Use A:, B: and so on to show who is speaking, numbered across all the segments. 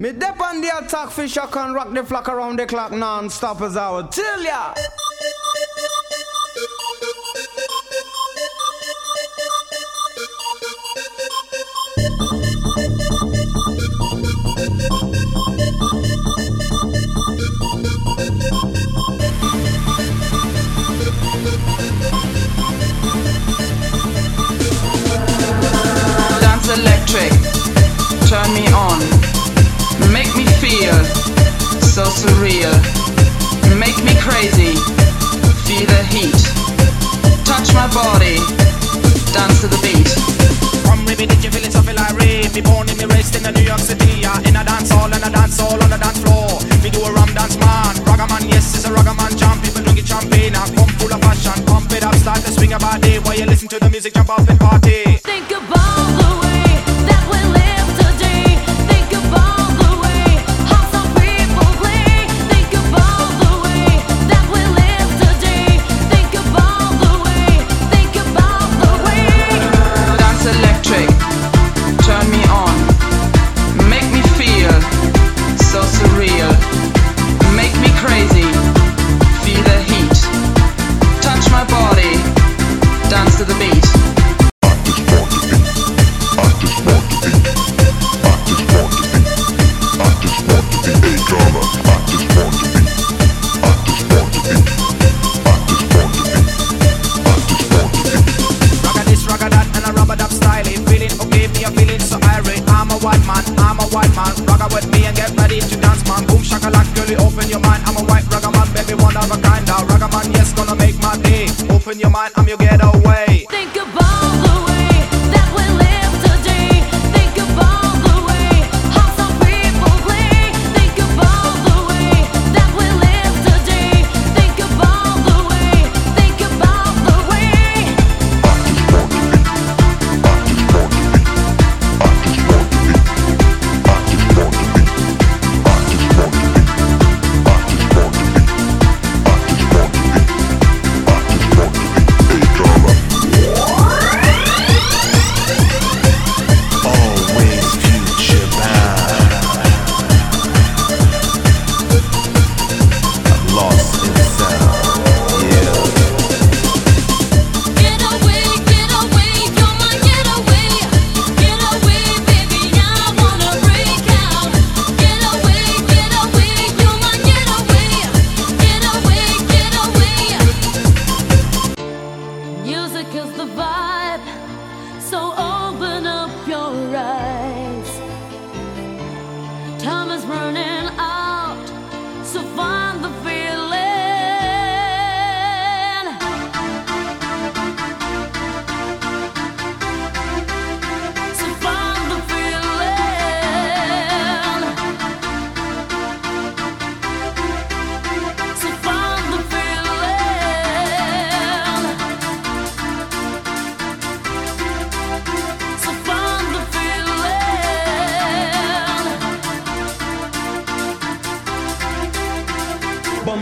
A: Me dep on the attack fish, I can rock the flock around the clock non-stop as I would tell ya.
B: Dance electric, turn me on, make me feel so surreal, make me crazy, feel the heat, touch my body, dance to the beat.
C: Come with did you feel it? So feel like rain. Me born in me raised in the New York City. Yeah, in a dance hall and a dance hall on the dance floor. Me do a rum dance man, ragaman. Yes, it's a ragaman jam. People drink it champagne and come full of passion. Pump it up, start to swing your body while you listen to the music. Jump off and party.
D: Think about
B: to
C: dance. Boom shakalak, girlie, open your mind. I'm a white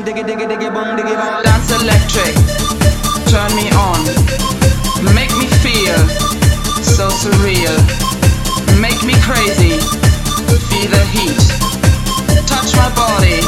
A: diggy diggy diggy bum diggy bum.
B: Dance electric, turn me on, make me feel so surreal, make me crazy, feel the heat, touch my body,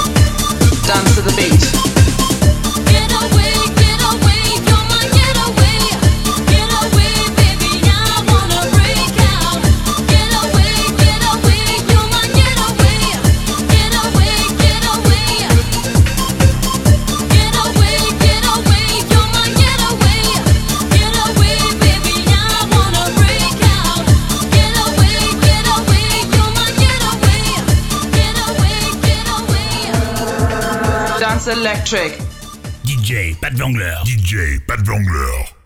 B: electric.
E: DJ Pat Vangler. DJ Pat Vangler.